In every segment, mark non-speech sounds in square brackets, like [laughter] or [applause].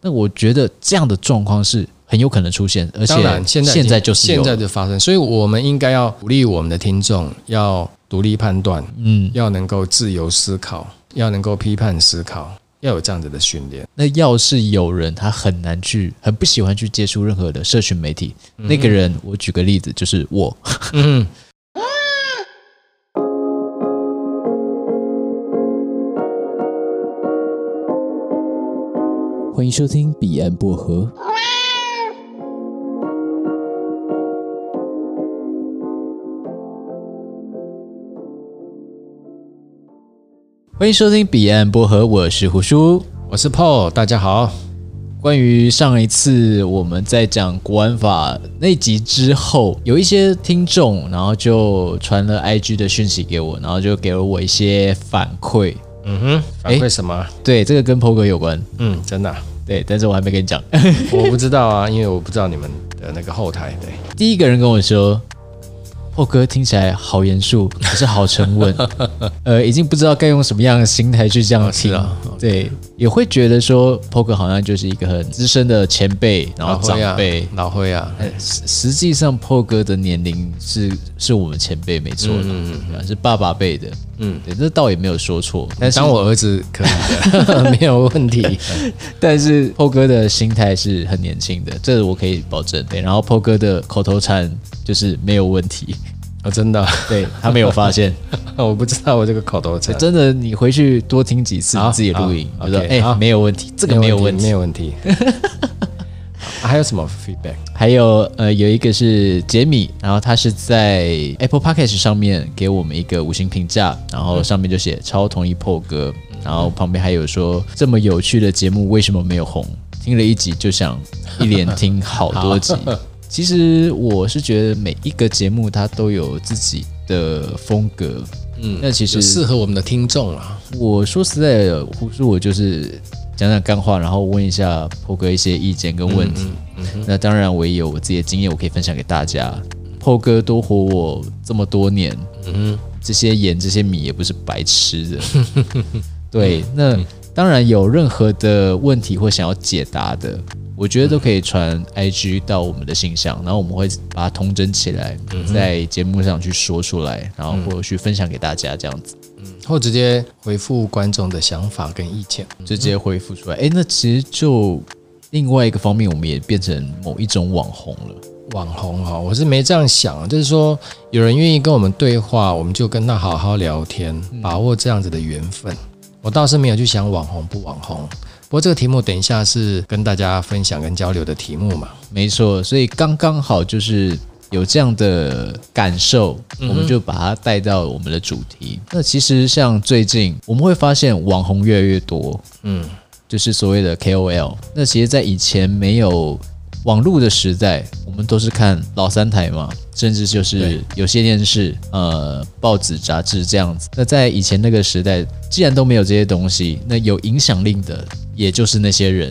那我觉得这样的状况是很有可能出现，而且现在现在就是现在就发生，所以我们应该要鼓励我们的听众要独立判断，嗯，要能够自由思考，要能够批判思考，要有这样子的训练。那要是有人他很难去，很不喜欢去接触任何的社群媒体，嗯、那个人，我举个例子，就是我，[laughs] 嗯。欢迎收听彼岸薄荷。欢迎收听彼岸薄荷，我是胡叔，我是 Paul，大家好。关于上一次我们在讲国安法那集之后，有一些听众，然后就传了 IG 的讯息给我，然后就给了我一些反馈。嗯哼，反馈什么？对，这个跟 Paul 哥有关。嗯，真的啊。对，但是我还没跟你讲，[laughs] 我不知道啊，因为我不知道你们的那个后台。对，第一个人跟我说。破哥听起来好严肃，可是好沉稳，[laughs] 呃，已经不知道该用什么样的心态去这样听对，也会觉得说破哥好像就是一个很资深的前辈，然后长辈，老灰啊。实实际上破哥的年龄是是我们前辈没错的，嗯嗯，是爸爸辈的，嗯，对，这倒也没有说错。但是当我儿子可以的，没有问题。[laughs] 但是破哥的心态是很年轻的，这个我可以保证。对，然后破哥的口头禅就是没有问题。哦，真的，对他没有发现，[laughs] 我不知道我这个口头禅。真的，你回去多听几次自己录音，我说哎，没有问题，这个没有问题，没有问题。[laughs] 还有什么 feedback？还有呃，有一个是杰米，然后他是在 Apple Podcast 上面给我们一个五星评价，然后上面就写超同意破哥，然后旁边还有说这么有趣的节目为什么没有红？听了一集就想一连听好多集。[laughs] 其实我是觉得每一个节目它都有自己的风格，嗯，那其实适合我们的听众啊。我说实在的，胡说我就是讲讲干话，然后问一下破哥一些意见跟问题。嗯嗯、那当然我也有我自己的经验，我可以分享给大家。破哥多活我这么多年，嗯，这些盐这些米也不是白吃的。[laughs] 对，那当然有任何的问题或想要解答的。我觉得都可以传 IG 到我们的信箱，然后我们会把它通整起来，在节目上去说出来，然后或者去分享给大家这样子，嗯，或直接回复观众的想法跟意见，直接回复出来。诶，那其实就另外一个方面，我们也变成某一种网红了。网红哈，我是没这样想，就是说有人愿意跟我们对话，我们就跟他好好聊天，把握这样子的缘分。我倒是没有去想网红不网红。不过这个题目等一下是跟大家分享跟交流的题目嘛？没错，所以刚刚好就是有这样的感受，嗯、我们就把它带到我们的主题。那其实像最近我们会发现网红越来越多，嗯，就是所谓的 KOL。那其实，在以前没有网络的时代，我们都是看老三台嘛，甚至就是有些电视、呃报纸、杂志这样子。那在以前那个时代，既然都没有这些东西，那有影响力的。也就是那些人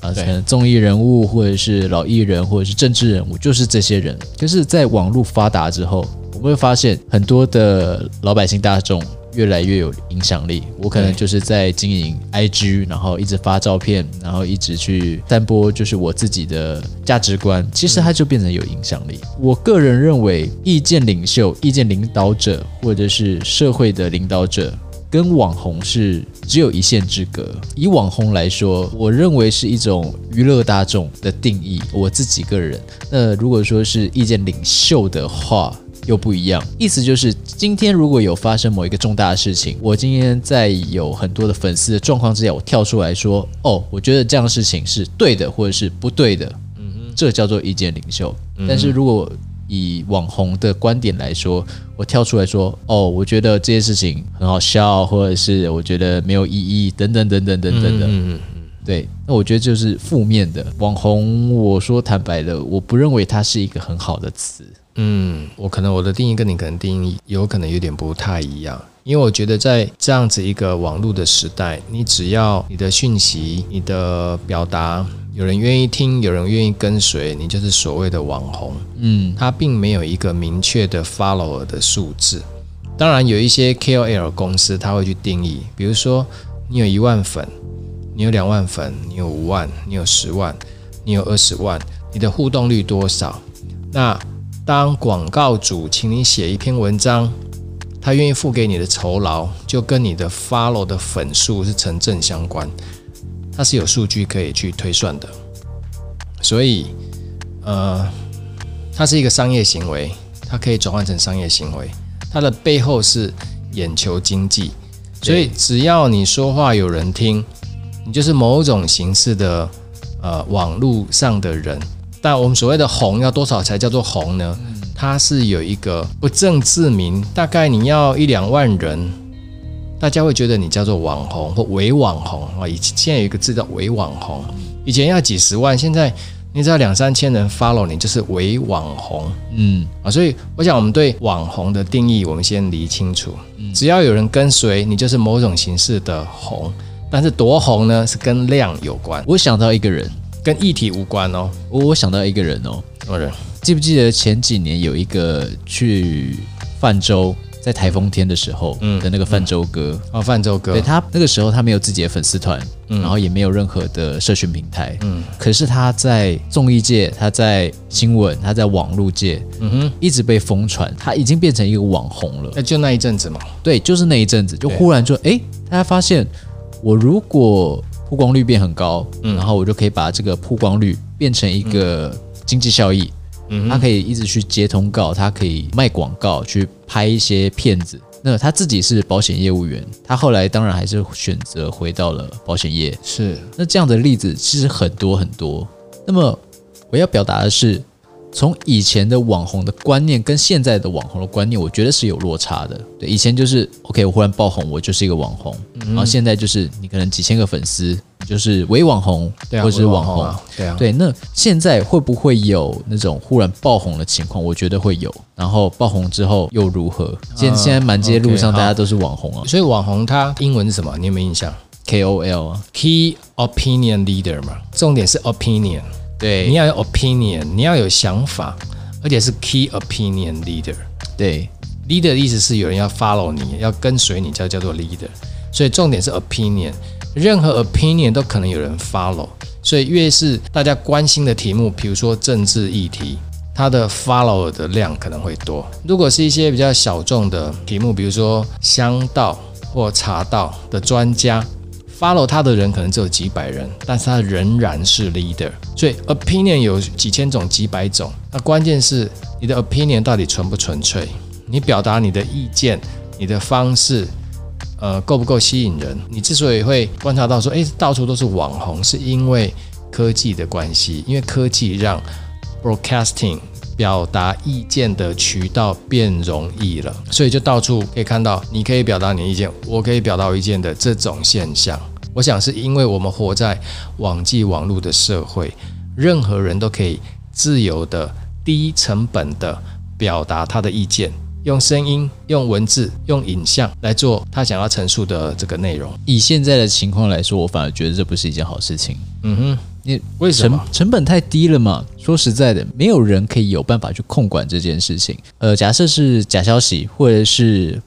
啊，可能综艺人物，或者是老艺人，或者是政治人物，就是这些人。就是在网络发达之后，我们会发现很多的老百姓大众越来越有影响力。我可能就是在经营 IG，然后一直发照片，然后一直去散播，就是我自己的价值观。其实它就变成有影响力。我个人认为，意见领袖、意见领导者，或者是社会的领导者。跟网红是只有一线之隔。以网红来说，我认为是一种娱乐大众的定义。我自己个人，那如果说是意见领袖的话，又不一样。意思就是，今天如果有发生某一个重大的事情，我今天在有很多的粉丝的状况之下，我跳出来说：“哦，我觉得这样的事情是对的，或者是不对的。”嗯哼，这叫做意见领袖。但是如果以网红的观点来说，我跳出来说，哦，我觉得这些事情很好笑，或者是我觉得没有意义，等等等等等等的。嗯嗯嗯，对，那我觉得就是负面的网红。我说坦白的，我不认为它是一个很好的词。嗯，我可能我的定义跟你可能定义有可能有点不太一样，因为我觉得在这样子一个网络的时代，你只要你的讯息、你的表达。有人愿意听，有人愿意跟随，你就是所谓的网红。嗯，他并没有一个明确的 follower 的数字。当然，有一些 KOL 公司他会去定义，比如说你有一万粉，你有两万粉，你有五万，你有十万，你有二十万，你的互动率多少？那当广告主请你写一篇文章，他愿意付给你的酬劳，就跟你的 follow 的粉数是成正相关，它是有数据可以去推算的。所以，呃，它是一个商业行为，它可以转换成商业行为，它的背后是眼球经济。所以，只要你说话有人听，你就是某种形式的呃网络上的人。但我们所谓的红要多少才叫做红呢？它是有一个不正自明，大概你要一两万人，大家会觉得你叫做网红或伪网红啊。以前现在有一个字叫伪网红，以前要几十万，现在你只要两三千人 follow 你就是伪网红。嗯啊，所以我想我们对网红的定义，我们先理清楚。只要有人跟随你，就是某种形式的红。但是多红呢？是跟量有关。我想到一个人，跟议题无关哦。我想到一个人哦，什么人？记不记得前几年有一个去泛舟，在台风天的时候的那个泛舟哥？哦，泛舟哥。对，他那个时候他没有自己的粉丝团，嗯、然后也没有任何的社群平台。嗯。可是他在综艺界，他在新闻，他在网络界，嗯哼，一直被疯传。他已经变成一个网红了。那就那一阵子嘛。对，就是那一阵子，就忽然就哎，大家发现我如果曝光率变很高，嗯，然后我就可以把这个曝光率变成一个经济效益。嗯，他可以一直去接通告，他可以卖广告，去拍一些片子。那他自己是保险业务员，他后来当然还是选择回到了保险业。是，那这样的例子其实很多很多。那么我要表达的是，从以前的网红的观念跟现在的网红的观念，我觉得是有落差的。对，以前就是 OK，我忽然爆红，我就是一个网红。嗯，然后现在就是你可能几千个粉丝。就是伪网红，或者是网红，对啊，对。那现在会不会有那种忽然爆红的情况？我觉得会有。然后爆红之后又如何？现现在满街路上大家都是网红啊。所以网红它英文是什么？你有没有印象？KOL 啊，Key Opinion Leader 嘛。重点是 opinion，对，你要有 opinion，你要有想法，而且是 Key Opinion Leader。对，Leader 的意思是有人要 follow 你，要跟随你，叫叫做 Leader。所以重点是 opinion。任何 opinion 都可能有人 follow，所以越是大家关心的题目，比如说政治议题，它的 follow 的量可能会多。如果是一些比较小众的题目，比如说香道或茶道的专家，follow 他的人可能只有几百人，但是他仍然是 leader。所以 opinion 有几千种、几百种，那关键是你的 opinion 到底纯不纯粹？你表达你的意见，你的方式。呃，够不够吸引人？你之所以会观察到说，诶，到处都是网红，是因为科技的关系，因为科技让 broadcasting 表达意见的渠道变容易了，所以就到处可以看到，你可以表达你意见，我可以表达我意见的这种现象。我想是因为我们活在网际网络的社会，任何人都可以自由的、低成本的表达他的意见。用声音、用文字、用影像来做他想要陈述的这个内容。以现在的情况来说，我反而觉得这不是一件好事情。嗯哼，你为什么？成成本太低了嘛。说实在的，没有人可以有办法去控管这件事情。呃，假设是假消息或者是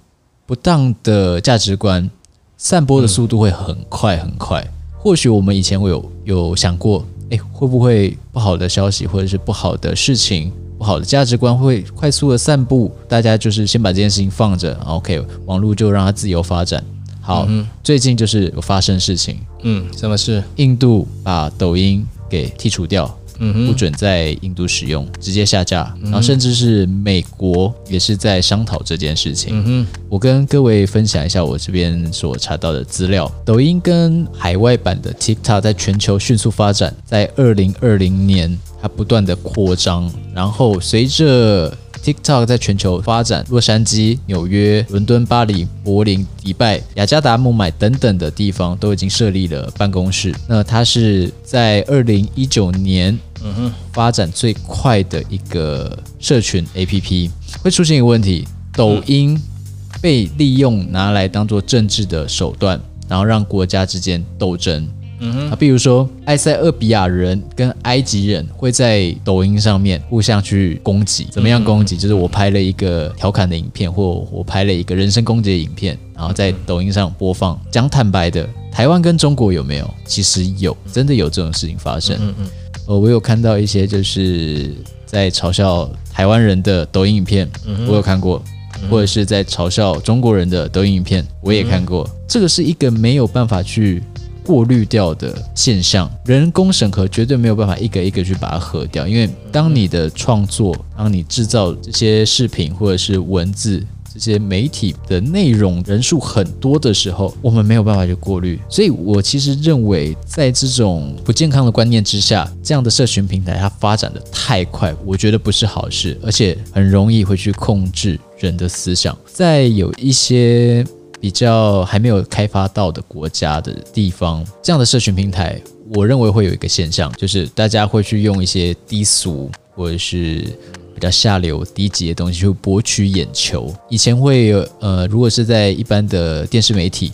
不当的价值观，散播的速度会很快很快。嗯、或许我们以前会有有想过，诶，会不会不好的消息或者是不好的事情？不好的价值观会快速的散布，大家就是先把这件事情放着，OK，网络就让它自由发展。好，嗯、最近就是有发生事情，嗯，什么事？印度把抖音给剔除掉，嗯，不准在印度使用，直接下架，然后甚至是美国也是在商讨这件事情。嗯，我跟各位分享一下我这边所查到的资料，抖音跟海外版的 TikTok 在全球迅速发展，在二零二零年。它不断的扩张，然后随着 TikTok 在全球发展，洛杉矶、纽约、伦敦、巴黎、柏林、迪拜、雅加达、孟买等等的地方都已经设立了办公室。那它是在二零一九年，嗯哼，发展最快的一个社群 APP。会出现一个问题：抖音被利用拿来当做政治的手段，然后让国家之间斗争。啊，比如说埃塞俄比亚人跟埃及人会在抖音上面互相去攻击，怎么样攻击？就是我拍了一个调侃的影片，或我拍了一个人身攻击的影片，然后在抖音上播放。讲坦白的，台湾跟中国有没有？其实有，真的有这种事情发生。嗯嗯，呃，我有看到一些就是在嘲笑台湾人的抖音影片，我有看过。或者是在嘲笑中国人的抖音影片，我也看过。这个是一个没有办法去过滤掉的现象，人工审核绝对没有办法一个一个去把它核掉。因为当你的创作，当你制造这些视频或者是文字。这些媒体的内容人数很多的时候，我们没有办法去过滤，所以我其实认为，在这种不健康的观念之下，这样的社群平台它发展的太快，我觉得不是好事，而且很容易会去控制人的思想。在有一些比较还没有开发到的国家的地方，这样的社群平台，我认为会有一个现象，就是大家会去用一些低俗或者是。比较下流、低级的东西，去博取眼球。以前会有，呃，如果是在一般的电视媒体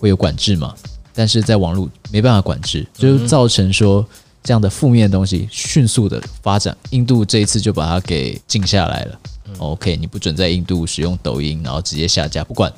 会有管制嘛，但是在网络没办法管制，就造成说这样的负面的东西迅速的发展。印度这一次就把它给禁下来了。OK，你不准在印度使用抖音，然后直接下架，不管，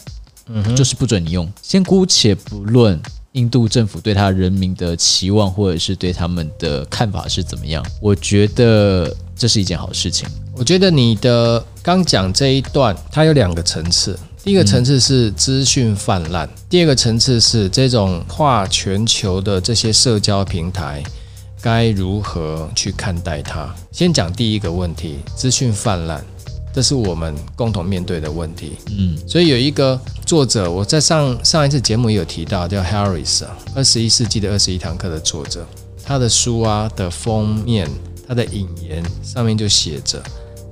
就是不准你用。先姑且不论。印度政府对他人民的期望，或者是对他们的看法是怎么样？我觉得这是一件好事情。我觉得你的刚讲这一段，它有两个层次。第一个层次是资讯泛滥，第二个层次是这种跨全球的这些社交平台该如何去看待它。先讲第一个问题，资讯泛滥。这是我们共同面对的问题。嗯，所以有一个作者，我在上上一次节目也有提到，叫 Harris 啊，二十一世纪的二十一堂课的作者，他的书啊的封面，他的引言上面就写着。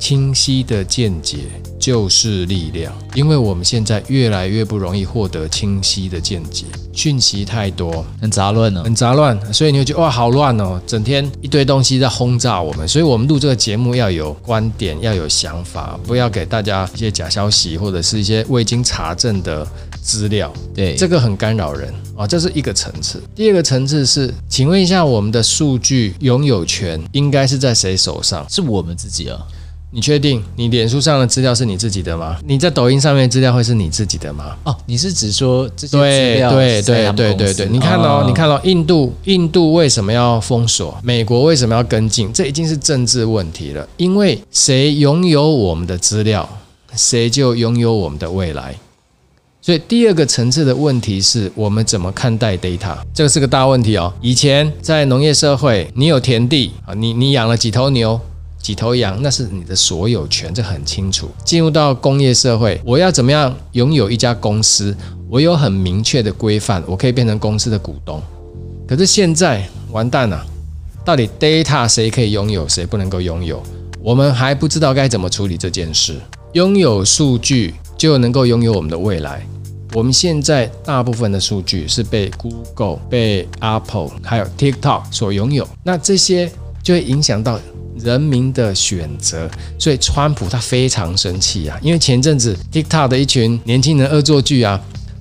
清晰的见解就是力量，因为我们现在越来越不容易获得清晰的见解，讯息太多，很杂乱哦，很杂乱，所以你会觉得哇，好乱哦，整天一堆东西在轰炸我们，所以我们录这个节目要有观点，要有想法，不要给大家一些假消息或者是一些未经查证的资料，对，这个很干扰人啊，这是一个层次。第二个层次是，请问一下，我们的数据拥有权应该是在谁手上？是我们自己啊。你确定你脸书上的资料是你自己的吗？你在抖音上面资料会是你自己的吗？哦，你是指说这些资料？对对对对对对，你看哦，你看哦，印度印度为什么要封锁？美国为什么要跟进？这已经是政治问题了。因为谁拥有我们的资料，谁就拥有我们的未来。所以第二个层次的问题是我们怎么看待 data？这个是个大问题哦。以前在农业社会，你有田地啊，你你养了几头牛？几头羊，那是你的所有权，这很清楚。进入到工业社会，我要怎么样拥有一家公司？我有很明确的规范，我可以变成公司的股东。可是现在完蛋了，到底 data 谁可以拥有，谁不能够拥有？我们还不知道该怎么处理这件事。拥有数据就能够拥有我们的未来。我们现在大部分的数据是被 Google、被 Apple 还有 TikTok 所拥有，那这些就会影响到。人民的选择，所以川普他非常生气啊，因为前阵子 TikTok 的一群年轻人恶作剧啊，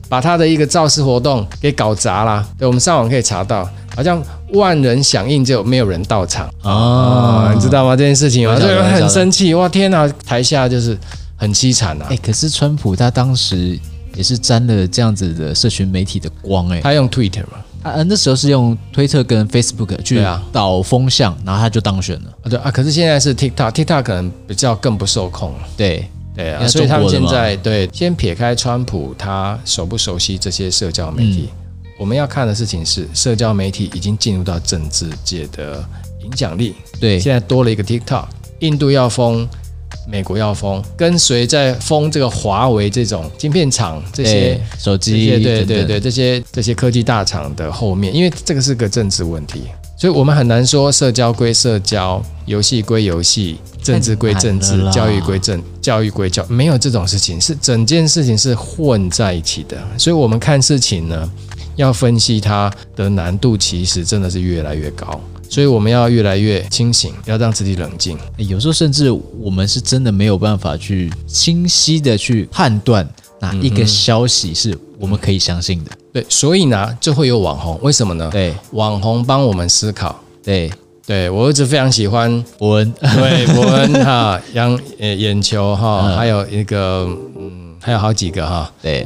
把他的一个造势活动给搞砸了。对，我们上网可以查到，好像万人响应就没有人到场啊、哦，你知道吗？这件事情啊，所以很生气。哇，天哪，台下就是很凄惨啊。哎，可是川普他当时也是沾了这样子的社群媒体的光，哎，他用 Twitter 嘛。啊，那时候是用推特跟 Facebook 去导风向，然后他就当选了。啊，对啊，可是现在是 TikTok，TikTok 可能比较更不受控。对对啊，所以他们现在对，先撇开川普他熟不熟悉这些社交媒体，嗯，我们要看的事情是社交媒体已经进入到政治界的影响力。对，现在多了一个 TikTok，印度要封。美国要封，跟随在封这个华为这种晶片厂，这些手机，对对对，这些这些科技大厂的后面，因为这个是个政治问题，所以我们很难说社交归社交，游戏归游戏，政治归政治，教育归政，教育归教，没有这种事情，是整件事情是混在一起的，所以我们看事情呢，要分析它的难度，其实真的是越来越高。所以我们要越来越清醒，要让自己冷静。有时候甚至我们是真的没有办法去清晰的去判断哪一个消息是我们可以相信的。对，所以呢，就会有网红。为什么呢？对，网红帮我们思考。对，对我一直非常喜欢伯恩，对 [laughs] 伯恩哈，让呃眼球哈，嗯、还有一个嗯，还有好几个哈，对。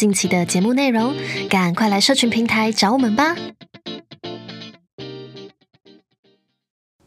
近期的节目内容，赶快来社群平台找我们吧。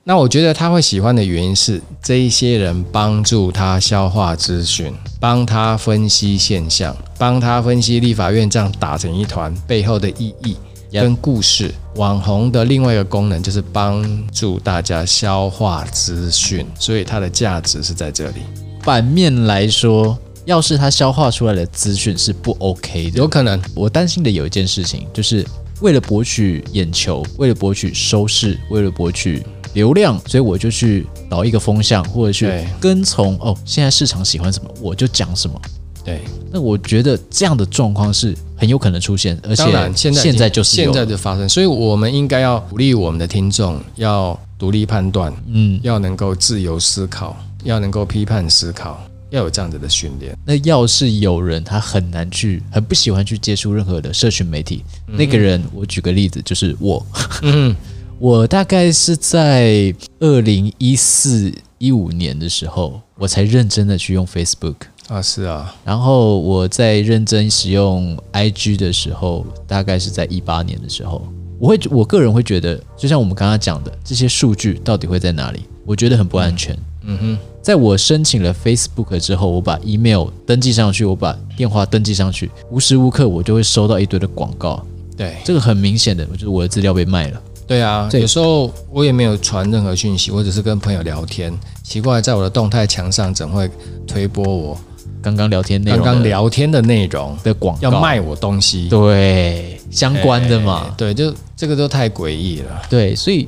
那我觉得他会喜欢的原因是，这一些人帮助他消化资讯，帮他分析现象，帮他分析立法院这样打成一团背后的意义跟故事。网红的另外一个功能就是帮助大家消化资讯，所以它的价值是在这里。反面来说。要是他消化出来的资讯是不 OK 的，有可能。我担心的有一件事情，就是为了博取眼球，为了博取收视，为了博取流量，所以我就去导一个风向，或者去跟从哦，现在市场喜欢什么，我就讲什么。对，那我觉得这样的状况是很有可能出现，而且现在现在就是现在就发生，所以我们应该要鼓励我们的听众要独立判断，嗯，要能够自由思考，要能够批判思考。要有这样子的训练。那要是有人他很难去，很不喜欢去接触任何的社群媒体，嗯、那个人，我举个例子，就是我。嗯，[laughs] 我大概是在二零一四一五年的时候，我才认真的去用 Facebook 啊，是啊。然后我在认真使用 IG 的时候，大概是在一八年的时候，我会我个人会觉得，就像我们刚刚讲的，这些数据到底会在哪里？我觉得很不安全。嗯，嗯哼。在我申请了 Facebook 之后，我把 email 登记上去，我把电话登记上去，无时无刻我就会收到一堆的广告。对，这个很明显的，就是我的资料被卖了。对啊，对，有时候我也没有传任何讯息，我只是跟朋友聊天。奇怪，在我的动态墙上怎会推播我刚刚聊天内容？刚刚聊天的内容的广告要卖我东西？对，相关的嘛。对，就这个都太诡异了。对，所以。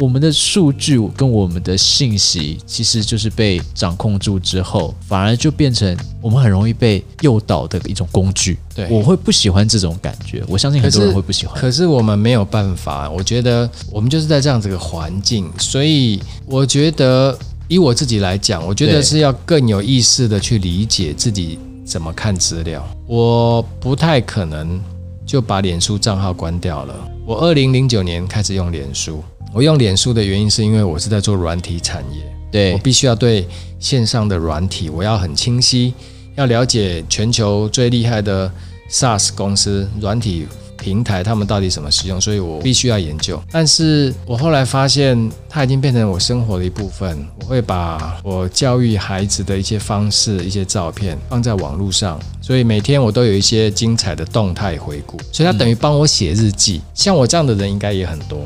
我们的数据跟我们的信息，其实就是被掌控住之后，反而就变成我们很容易被诱导的一种工具。对，我会不喜欢这种感觉，我相信很多人会不喜欢。可是，我们没有办法，我觉得我们就是在这样子的环境，所以我觉得以我自己来讲，我觉得是要更有意识的去理解自己怎么看资料。我不太可能就把脸书账号关掉了。我二零零九年开始用脸书。我用脸书的原因是因为我是在做软体产业，对，我必须要对线上的软体我要很清晰，要了解全球最厉害的 SaaS 公司软体平台他们到底怎么使用，所以我必须要研究。但是我后来发现它已经变成我生活的一部分，我会把我教育孩子的一些方式、一些照片放在网络上，所以每天我都有一些精彩的动态回顾，所以它等于帮我写日记。像我这样的人应该也很多。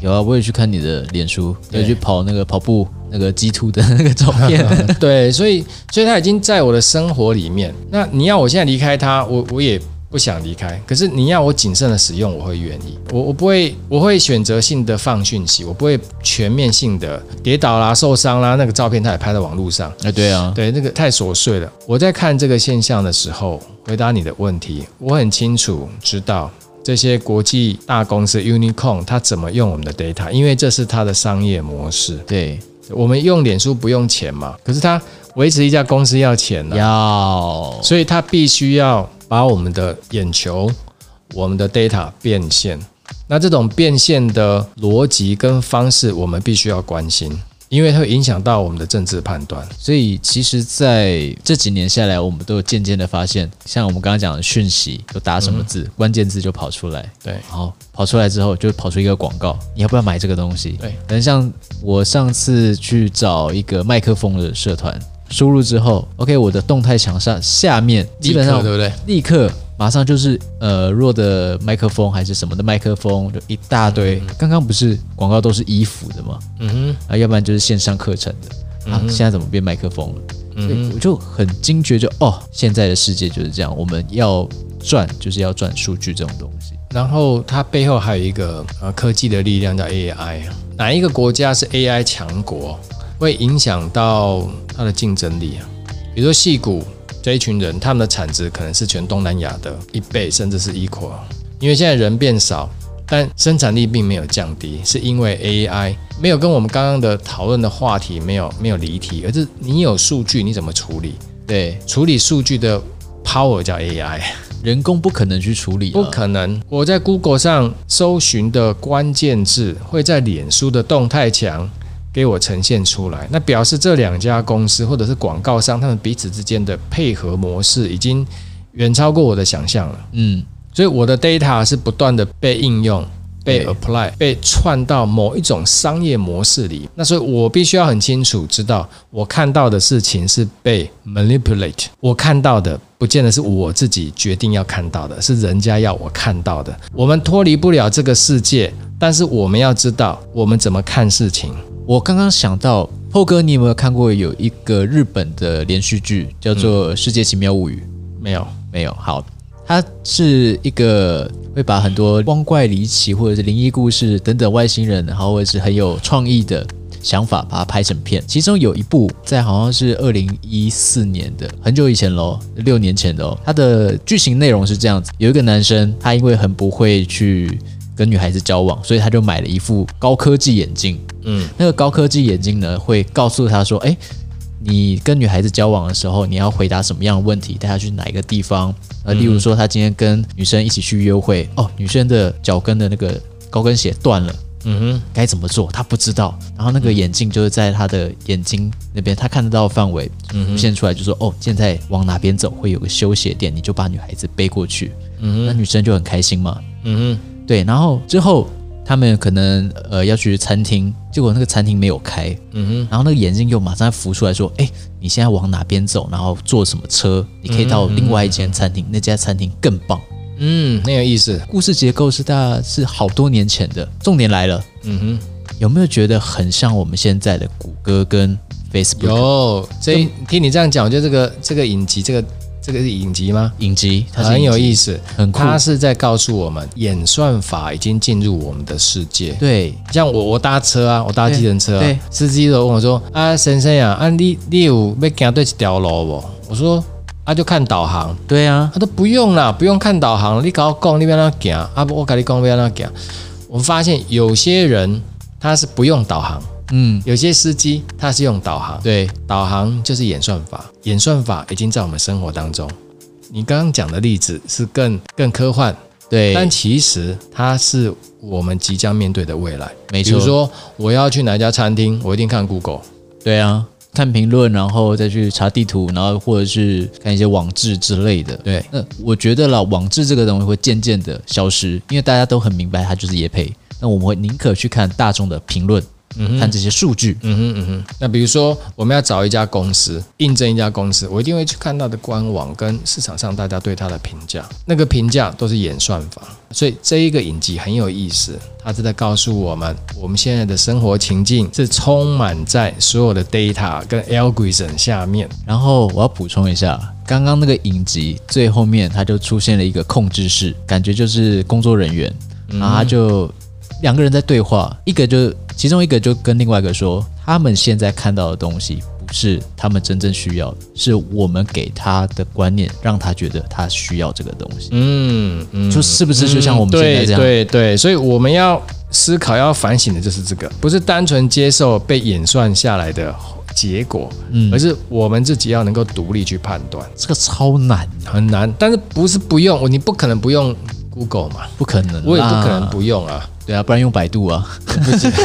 有啊，我也去看你的脸书，有去跑那个跑步那个 G two 的那个照片。[laughs] 对，所以所以他已经在我的生活里面。那你要我现在离开他，我我也不想离开。可是你要我谨慎的使用，我会愿意。我我不会，我会选择性的放讯息，我不会全面性的跌倒啦、受伤啦，那个照片他也拍在网络上。哎，对啊，对，那个太琐碎了。我在看这个现象的时候，回答你的问题，我很清楚知道。这些国际大公司 Unicorn，它怎么用我们的 data？因为这是它的商业模式。对，我们用脸书不用钱嘛，可是它维持一家公司要钱呢，要，所以它必须要把我们的眼球、我们的 data 变现。那这种变现的逻辑跟方式，我们必须要关心。因为它会影响到我们的政治判断，所以其实在这几年下来，我们都有渐渐的发现，像我们刚刚讲的讯息，就打什么字，嗯、关键字就跑出来。对，然后，跑出来之后就跑出一个广告，你要不要买这个东西？对，等像我上次去找一个麦克风的社团，输入之后，OK，我的动态墙上下面基本上对不对？立刻。马上就是呃弱的麦克风还是什么的麦克风，就一大堆。刚刚不是广告都是衣服的吗？嗯哼，啊，要不然就是线上课程的啊，现在怎么变麦克风了？所以我就很惊觉就，就哦，现在的世界就是这样，我们要赚就是要赚数据这种东西。然后它背后还有一个呃科技的力量叫 AI，哪一个国家是 AI 强国，会影响到它的竞争力啊？比如说矽谷这一群人，他们的产值可能是全东南亚的一倍，甚至是 equal。因为现在人变少，但生产力并没有降低，是因为 AI 没有跟我们刚刚的讨论的话题没有没有离题，而是你有数据你怎么处理？对，处理数据的 power 叫 AI。人工不可能去处理，不可能。我在 Google 上搜寻的关键字，会在脸书的动态墙给我呈现出来。那表示这两家公司或者是广告商，他们彼此之间的配合模式已经远超过我的想象了。嗯，所以我的 data 是不断的被应用。被 apply 被串到某一种商业模式里，那所以我必须要很清楚知道，我看到的事情是被 manipulate，我看到的不见得是我自己决定要看到的，是人家要我看到的。我们脱离不了这个世界，但是我们要知道我们怎么看事情。我刚刚想到，Paul 哥，你有没有看过有一个日本的连续剧叫做《世界奇妙物语》？嗯，没有，没有。好。它是一个会把很多光怪离奇或者是灵异故事等等外星人，然后或者是很有创意的想法，把它拍成片。其中有一部在好像是二零一四年的，很久以前喽，六年前的哦。它的剧情内容是这样子：有一个男生，他因为很不会去跟女孩子交往，所以他就买了一副高科技眼镜。嗯，那个高科技眼镜呢，会告诉他说：“哎。”你跟女孩子交往的时候，你要回答什么样的问题？带她去哪一个地方？呃，例如说，她今天跟女生一起去约会，哦，女生的脚跟的那个高跟鞋断了，嗯哼，该怎么做？他不知道。然后那个眼镜就是在他的眼睛那边，他看得到范围，嗯，现出来就说，哦，现在往哪边走会有个休鞋店，你就把女孩子背过去，嗯哼，那女生就很开心嘛，嗯哼，对。然后之后。他们可能呃要去餐厅，结果那个餐厅没有开，嗯哼，然后那个眼镜又马上浮出来说，哎，你现在往哪边走？然后坐什么车？你可以到另外一间餐厅，那家餐厅更棒，嗯，很有意思。故事结构是大概是好多年前的，重点来了，嗯哼，有没有觉得很像我们现在的谷歌跟 Facebook？有，所以听你这样讲，我觉得这个这个影集这个。这个是影集吗？影集，它是很有意思，很酷。它是在告诉我们，演算法已经进入我们的世界。对，像我，我搭车啊，我搭计程车啊，司机都问我说：“啊，先生呀，啊，你你有要行对一条路不？”我说：“啊，就看导航。”对啊，他都不用啦，不用看导航，你跟我讲你要哪行啊？我跟你讲要哪行。我发现有些人他是不用导航。嗯，有些司机他是用导航，对，导航就是演算法，演算法已经在我们生活当中。你刚刚讲的例子是更更科幻，对，但其实它是我们即将面对的未来。没错，比如说我要去哪一家餐厅，我一定看 Google，对啊，看评论，然后再去查地图，然后或者是看一些网志之类的。对，那我觉得啦，网志这个东西会渐渐的消失，因为大家都很明白它就是叶配。那我们会宁可去看大众的评论。嗯，看这些数据，嗯哼嗯哼。那比如说，我们要找一家公司，印证一家公司，我一定会去看它的官网跟市场上大家对它的评价，那个评价都是演算法。所以这一个影集很有意思，它是在告诉我们，我们现在的生活情境是充满在所有的 data 跟 algorithm 下面。然后我要补充一下，刚刚那个影集最后面，它就出现了一个控制室，感觉就是工作人员，然后他就两个人在对话，一个就。其中一个就跟另外一个说，他们现在看到的东西不是他们真正需要的，是我们给他的观念，让他觉得他需要这个东西。嗯嗯，就是不是就像我们现在这样？对对对，所以我们要思考、要反省的就是这个，不是单纯接受被演算下来的结果，嗯，而是我们自己要能够独立去判断。这个超难，很难，但是不是不用？你不可能不用 Google 嘛？不可能，我也不可能不用啊。对啊，不然用百度啊。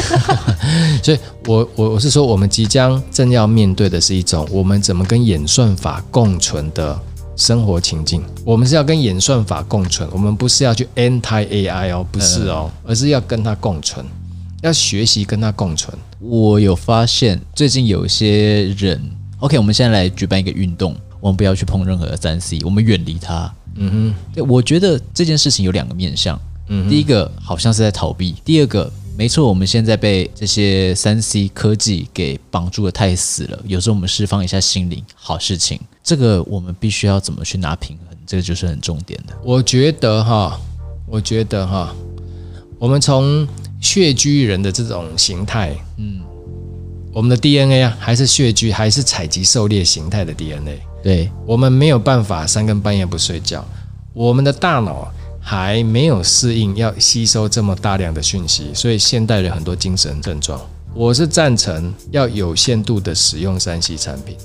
[laughs] 所以我我我是说，我们即将正要面对的是一种我们怎么跟演算法共存的生活情境。我们是要跟演算法共存，我们不是要去 anti AI 哦，不是哦，而是要跟它共存，要学习跟它共存。我有发现最近有些人，OK，我们现在来举办一个运动，我们不要去碰任何的三 C，我们远离它。嗯哼，对，我觉得这件事情有两个面向。嗯，第一个好像是在逃避，第二个没错，我们现在被这些三 C 科技给绑住的太死了。有时候我们释放一下心灵，好事情，这个我们必须要怎么去拿平衡，这个就是很重点的。我觉得哈，我觉得哈，我们从穴居人的这种形态，嗯，我们的 DNA 啊，还是穴居，还是采集狩猎形态的 DNA。对，我们没有办法三更半夜不睡觉，我们的大脑还没有适应要吸收这么大量的讯息，所以现代人很多精神症状。我是赞成要有限度的使用三 C 产品，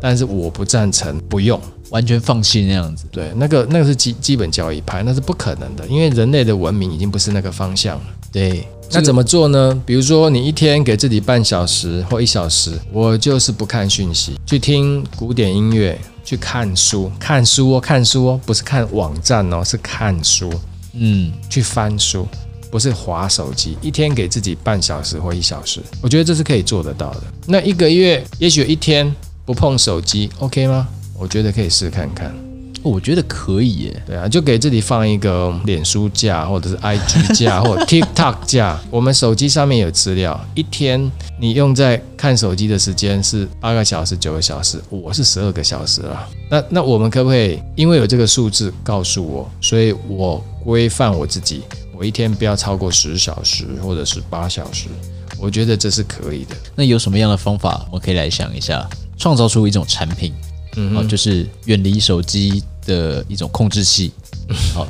但是我不赞成不用，完全放弃那样子。对，那个那个是基基本教义派，那是不可能的，因为人类的文明已经不是那个方向了。对。那怎么做呢？比如说，你一天给自己半小时或一小时，我就是不看讯息，去听古典音乐，去看书，看书哦，看书哦，不是看网站哦，是看书。嗯，去翻书，不是划手机。一天给自己半小时或一小时，我觉得这是可以做得到的。那一个月，也许一天不碰手机，OK 吗？我觉得可以试看看。我觉得可以耶，对啊，就给自己放一个脸书架，或者是 IG 架，[laughs] 或者 TikTok 架。我们手机上面有资料，一天你用在看手机的时间是八个小时、九个小时，我是十二个小时了。那那我们可不可以因为有这个数字告诉我，所以我规范我自己，我一天不要超过十小时或者是八小时？我觉得这是可以的。那有什么样的方法，我们可以来想一下，创造出一种产品？嗯，好，就是远离手机的一种控制器。[laughs] 好，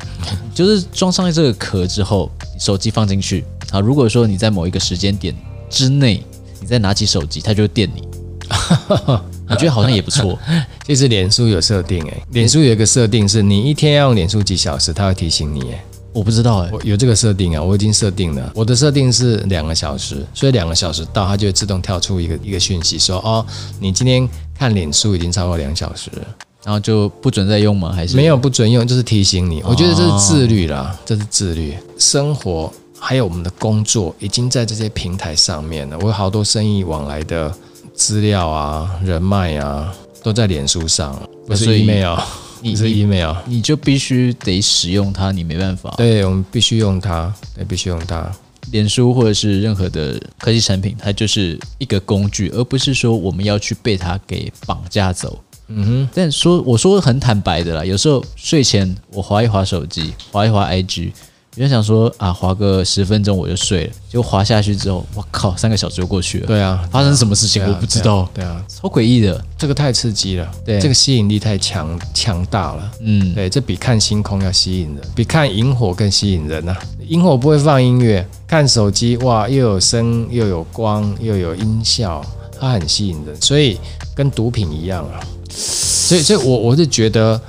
就是装上这个壳之后，手机放进去。好，如果说你在某一个时间点之内，你再拿起手机，它就会电你。[laughs] 我觉得好像也不错。[laughs] 其实脸书有设定，哎，脸书有一个设定是，你一天要用脸书几小时，它会提醒你，哎。我不知道哎、欸，我有这个设定啊，我已经设定了。我的设定是两个小时，所以两个小时到，它就会自动跳出一个一个讯息，说哦，你今天看脸书已经超过两小时了，然后就不准再用吗？还是没有不准用，就是提醒你。我觉得这是自律啦，这是自律。生活还有我们的工作已经在这些平台上面了。我有好多生意往来的资料啊、人脉啊，都在脸书上，不是 email。你是 email，你就必须得使用它，你没办法。对，我们必须用它，对，必须用它。脸书或者是任何的科技产品，它就是一个工具，而不是说我们要去被它给绑架走。嗯哼。但说我说很坦白的啦，有时候睡前我划一划手机，划一划 IG。你就想说啊，划个十分钟我就睡了，结果滑下去之后，我靠，三个小时就过去了。对啊，发生什么事情我不知道。对啊，超诡异的，这个太刺激了。对，这个吸引力太强强大了。嗯，对，这比看星空要吸引人，比看萤火更吸引人呐、啊。萤火不会放音乐，看手机哇，又有声又有光又有音效，它很吸引人，所以跟毒品一样啊。所以，所以我我是觉得。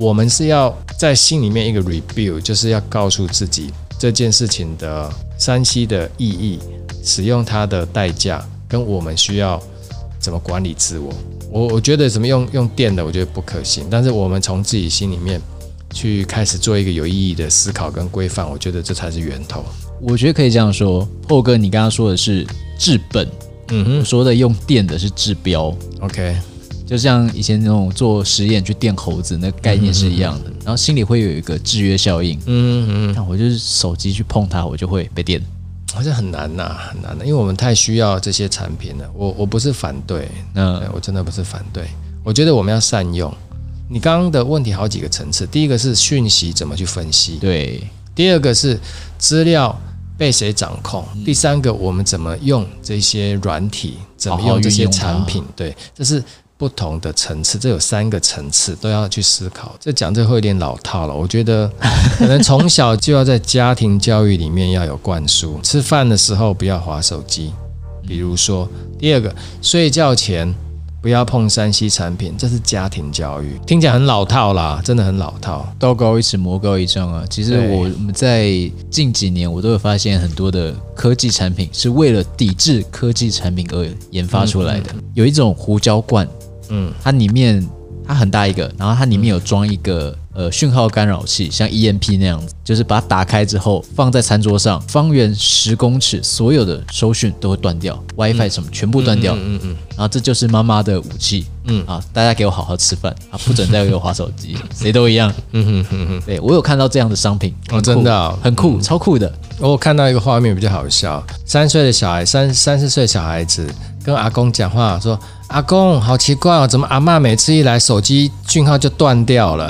我们是要在心里面一个 review，就是要告诉自己这件事情的 3C 的意义、使用它的代价，跟我们需要怎么管理自我。我我觉得怎么用用电的，我觉得不可行。但是我们从自己心里面去开始做一个有意义的思考跟规范，我觉得这才是源头。我觉得可以这样说，破哥，你刚刚说的是治本，嗯哼，我说的用电的是治标，OK。就像以前那种做实验去电猴子，那概念是一样的。嗯、然后心里会有一个制约效应。嗯嗯。那我就是手机去碰它，我就会被电。好像很难呐、啊，很难的，因为我们太需要这些产品了。我我不是反对，那我真的不是反对。我觉得我们要善用。你刚刚的问题好几个层次，第一个是讯息怎么去分析，对；第二个是资料被谁掌控，嗯、第三个我们怎么用这些软体，怎么用这些产品，好好对，这是。不同的层次，这有三个层次都要去思考。这讲这会有点老套了，我觉得 [laughs] 可能从小就要在家庭教育里面要有灌输。吃饭的时候不要划手机，比如说第二个，睡觉前不要碰三 C 产品，这是家庭教育。听起来很老套啦，真的很老套。道高一尺，魔高一丈啊！其实我们在近几年，我都有发现很多的科技产品是为了抵制科技产品而研发出来的。有一种胡椒罐。嗯，它里面它很大一个，然后它里面有装一个呃讯号干扰器，像 EMP 那样子，就是把它打开之后放在餐桌上，方圆十公尺所有的收讯都会断掉，WiFi 什么全部断掉。嗯嗯，嗯，嗯，然后这就是妈妈的武器。嗯啊，大家给我好好吃饭啊，不准再给我划手机，[laughs] 谁都一样。嗯哼哼哼，对我有看到这样的商品哦，真的、哦、很酷，嗯、超酷的。我看到一个画面比较好笑，三岁的小孩，三三四岁小孩子跟阿公讲话说：“阿公，好奇怪哦，怎么阿妈每次一来手机讯号就断掉了？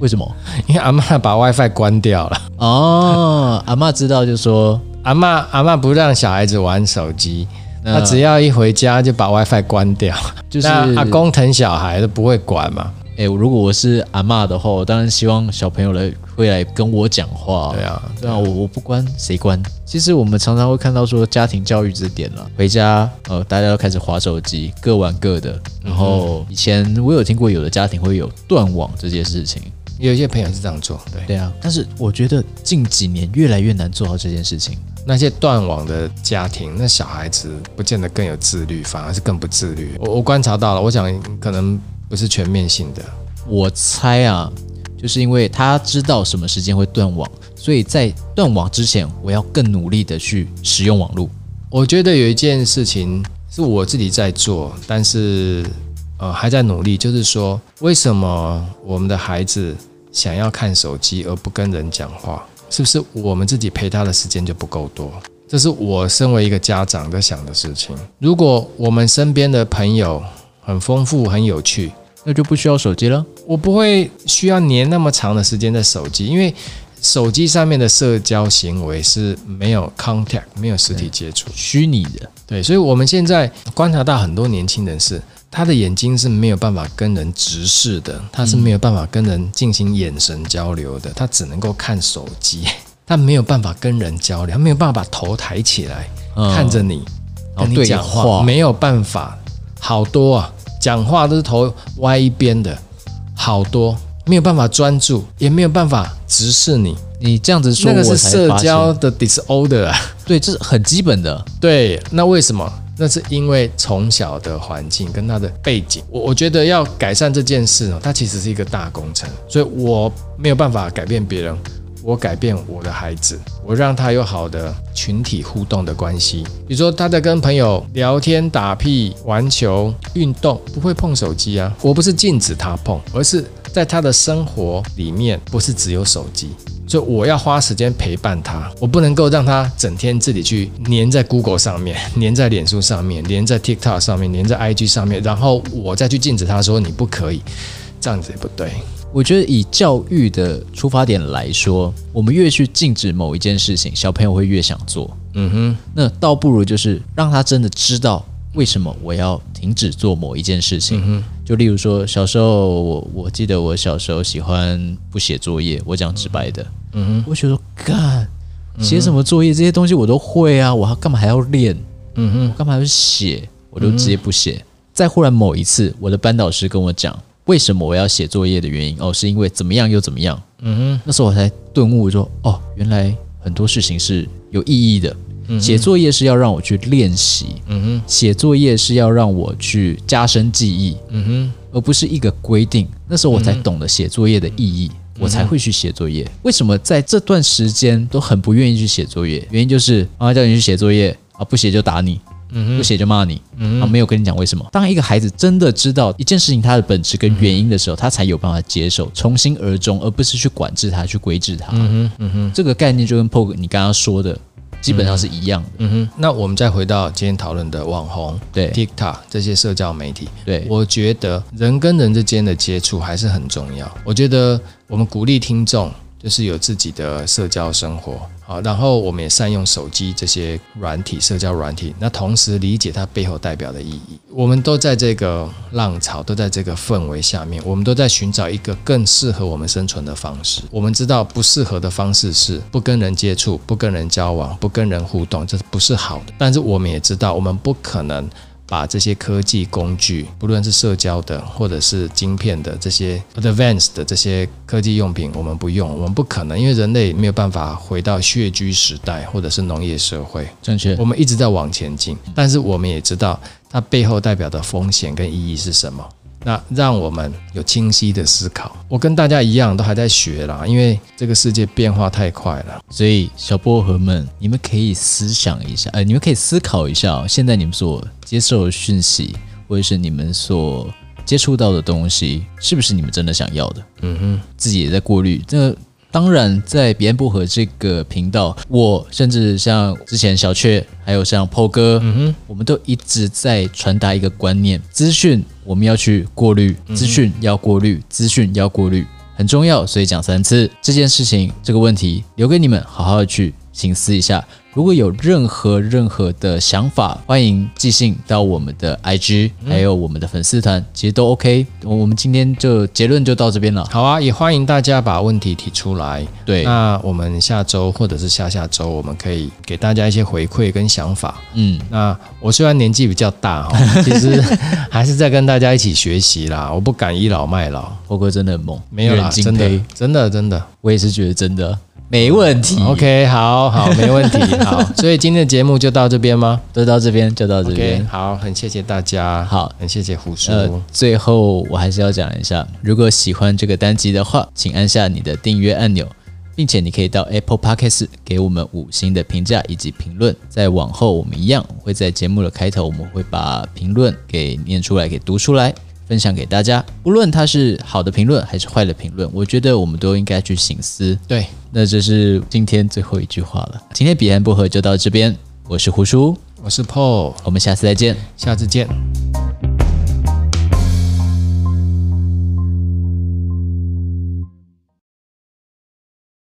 为什么？[laughs] 因为阿妈把 WiFi 关掉了。哦，阿妈知道就说阿妈阿妈不让小孩子玩手机。”他只要一回家就把 WiFi 关掉，就是阿公疼小孩都不会管嘛。哎，如果我是阿嬷的话，我当然希望小朋友来会来跟我讲话。对啊，对啊，我我不关谁关？其实我们常常会看到说家庭教育这点了，回家呃大家都开始划手机，各玩各的。然后以前我有听过有的家庭会有断网这件事情，有一些朋友是这样做。对对啊，但是我觉得近几年越来越难做到这件事情。那些断网的家庭，那小孩子不见得更有自律，反而是更不自律。我我观察到了，我想可能不是全面性的。我猜啊，就是因为他知道什么时间会断网，所以在断网之前，我要更努力的去使用网络。我觉得有一件事情是我自己在做，但是呃还在努力，就是说为什么我们的孩子想要看手机而不跟人讲话？是不是我们自己陪他的时间就不够多？这是我身为一个家长在想的事情。如果我们身边的朋友很丰富、很有趣，那就不需要手机了。我不会需要黏那么长的时间在手机，因为手机上面的社交行为是没有 contact、没有实体接触、虚拟的。对，所以我们现在观察到很多年轻人是。他的眼睛是没有办法跟人直视的，他是没有办法跟人进行眼神交流的，他只能够看手机，[laughs] 他没有办法跟人交流，他没有办法把头抬起来看着你，跟你讲话，没有办法，好多啊，讲话都是头歪一边的，好多没有办法专注，也没有办法直视你，你这样子说，那个是社交的 disorder 啊，[laughs] 对，这是很基本的，对，那为什么？那是因为从小的环境跟他的背景，我我觉得要改善这件事呢，它其实是一个大工程，所以我没有办法改变别人，我改变我的孩子，我让他有好的群体互动的关系，比如说他在跟朋友聊天、打屁、玩球、运动，不会碰手机啊，我不是禁止他碰，而是在他的生活里面不是只有手机。所以我要花时间陪伴他，我不能够让他整天自己去黏在 Google 上面，[laughs] 黏在脸书上面，黏在 TikTok 上面，黏在 IG 上面，然后我再去禁止他说你不可以，这样子也不对。我觉得以教育的出发点来说，我们越去禁止某一件事情，小朋友会越想做。嗯哼，那倒不如就是让他真的知道。为什么我要停止做某一件事情？嗯、就例如说，小时候我我记得我小时候喜欢不写作业，我讲直白的，嗯哼，我觉得干写什么作业这些东西我都会啊，我还干嘛还要练？嗯哼，我干嘛要写？我就直接不写。嗯、再忽然某一次，我的班导师跟我讲，为什么我要写作业的原因？哦，是因为怎么样又怎么样？嗯哼，那时候我才顿悟说，哦，原来很多事情是有意义的。写作业是要让我去练习，嗯哼，写作业是要让我去加深记忆，嗯哼，而不是一个规定。那时候我才懂得写作业的意义，我才会去写作业。为什么在这段时间都很不愿意去写作业？原因就是妈妈叫你去写作业啊，不写就打你，不写就骂你，嗯哼，啊，没有跟你讲为什么。当一个孩子真的知道一件事情它的本质跟原因的时候，他才有办法接受，从心而终，而不是去管制他，去规制他。嗯哼，嗯哼，这个概念就跟 Poke 你刚刚说的。基本上是一样的。嗯哼，那我们再回到今天讨论的网红，对 TikTok 这些社交媒体，对，我觉得人跟人之间的接触还是很重要。我觉得我们鼓励听众就是有自己的社交生活。好，然后我们也善用手机这些软体、社交软体，那同时理解它背后代表的意义。我们都在这个浪潮，都在这个氛围下面，我们都在寻找一个更适合我们生存的方式。我们知道不适合的方式是不跟人接触、不跟人交往、不跟人互动，这不是好的。但是我们也知道，我们不可能。把这些科技工具，不论是社交的或者是晶片的这些 advanced 的这些科技用品，我们不用，我们不可能，因为人类没有办法回到穴居时代或者是农业社会。正确，我们一直在往前进，但是我们也知道它背后代表的风险跟意义是什么。那让我们有清晰的思考。我跟大家一样，都还在学啦，因为这个世界变化太快了。所以小薄荷们，你们可以思想一下，呃，你们可以思考一下哦，现在你们所接受的讯息，或者是你们所接触到的东西，是不是你们真的想要的？嗯哼，自己也在过滤这个。当然，在彼岸薄荷这个频道，我甚至像之前小雀，还有像 PO 哥，嗯哼，我们都一直在传达一个观念：资讯我们要去过滤，资讯要过滤，资讯要过滤，很重要。所以讲三次这件事情，这个问题留给你们，好好的去请思一下。如果有任何任何的想法，欢迎寄信到我们的 IG，还有我们的粉丝团，其实都 OK。我们今天就结论就到这边了。好啊，也欢迎大家把问题提出来。对，那我们下周或者是下下周，我们可以给大家一些回馈跟想法。嗯，那我虽然年纪比较大哈，[laughs] 其实 [laughs] 还是在跟大家一起学习啦。我不敢倚老卖老，波哥真的很猛，没有啦，真的，真的，真的，我也是觉得真的。没问题，OK，好好，[laughs] 没问题，好，所以今天的节目就到这边吗？就到这边，就到这边。Okay, 好，很谢谢大家，好，很谢谢胡叔。呃，最后我还是要讲一下，如果喜欢这个单集的话，请按下你的订阅按钮，并且你可以到 Apple Podcast 给我们五星的评价以及评论。在往后，我们一样会在节目的开头，我们会把评论给念出来，给读出来。分享给大家，无论它是好的评论还是坏的评论，我觉得我们都应该去醒思。对，那这是今天最后一句话了。今天彼岸不合就到这边，我是胡叔，我是 Paul，我们下次再见，下次见。